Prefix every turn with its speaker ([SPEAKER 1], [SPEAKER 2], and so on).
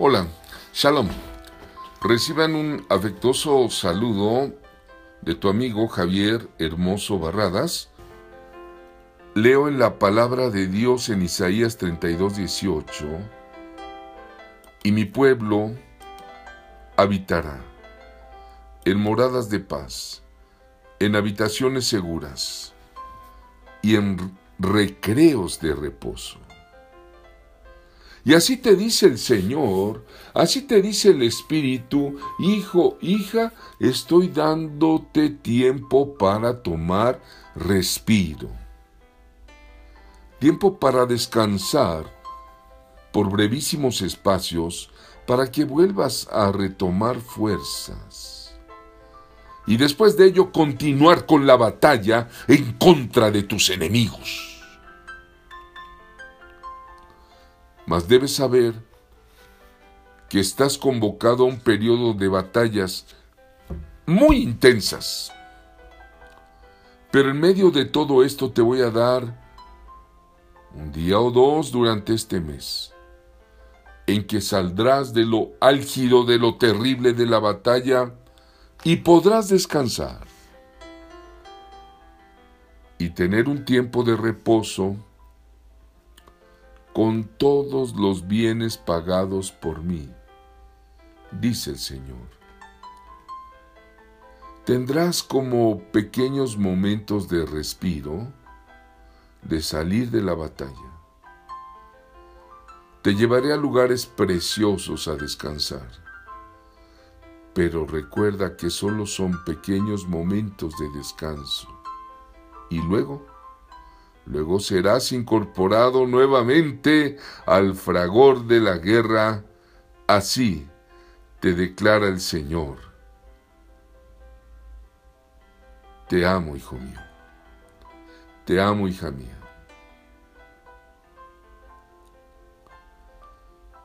[SPEAKER 1] Hola, Shalom. Reciban un afectuoso saludo de tu amigo Javier Hermoso Barradas. Leo en la palabra de Dios en Isaías 32, 18. Y mi pueblo habitará en moradas de paz, en habitaciones seguras y en recreos de reposo. Y así te dice el Señor, así te dice el Espíritu, hijo, hija, estoy dándote tiempo para tomar respiro. Tiempo para descansar por brevísimos espacios para que vuelvas a retomar fuerzas. Y después de ello continuar con la batalla en contra de tus enemigos. Mas debes saber que estás convocado a un periodo de batallas muy intensas. Pero en medio de todo esto te voy a dar un día o dos durante este mes, en que saldrás de lo álgido, de lo terrible de la batalla, y podrás descansar y tener un tiempo de reposo con todos los bienes pagados por mí, dice el Señor. Tendrás como pequeños momentos de respiro, de salir de la batalla. Te llevaré a lugares preciosos a descansar, pero recuerda que solo son pequeños momentos de descanso. Y luego, Luego serás incorporado nuevamente al fragor de la guerra. Así te declara el Señor. Te amo, hijo mío. Te amo, hija mía.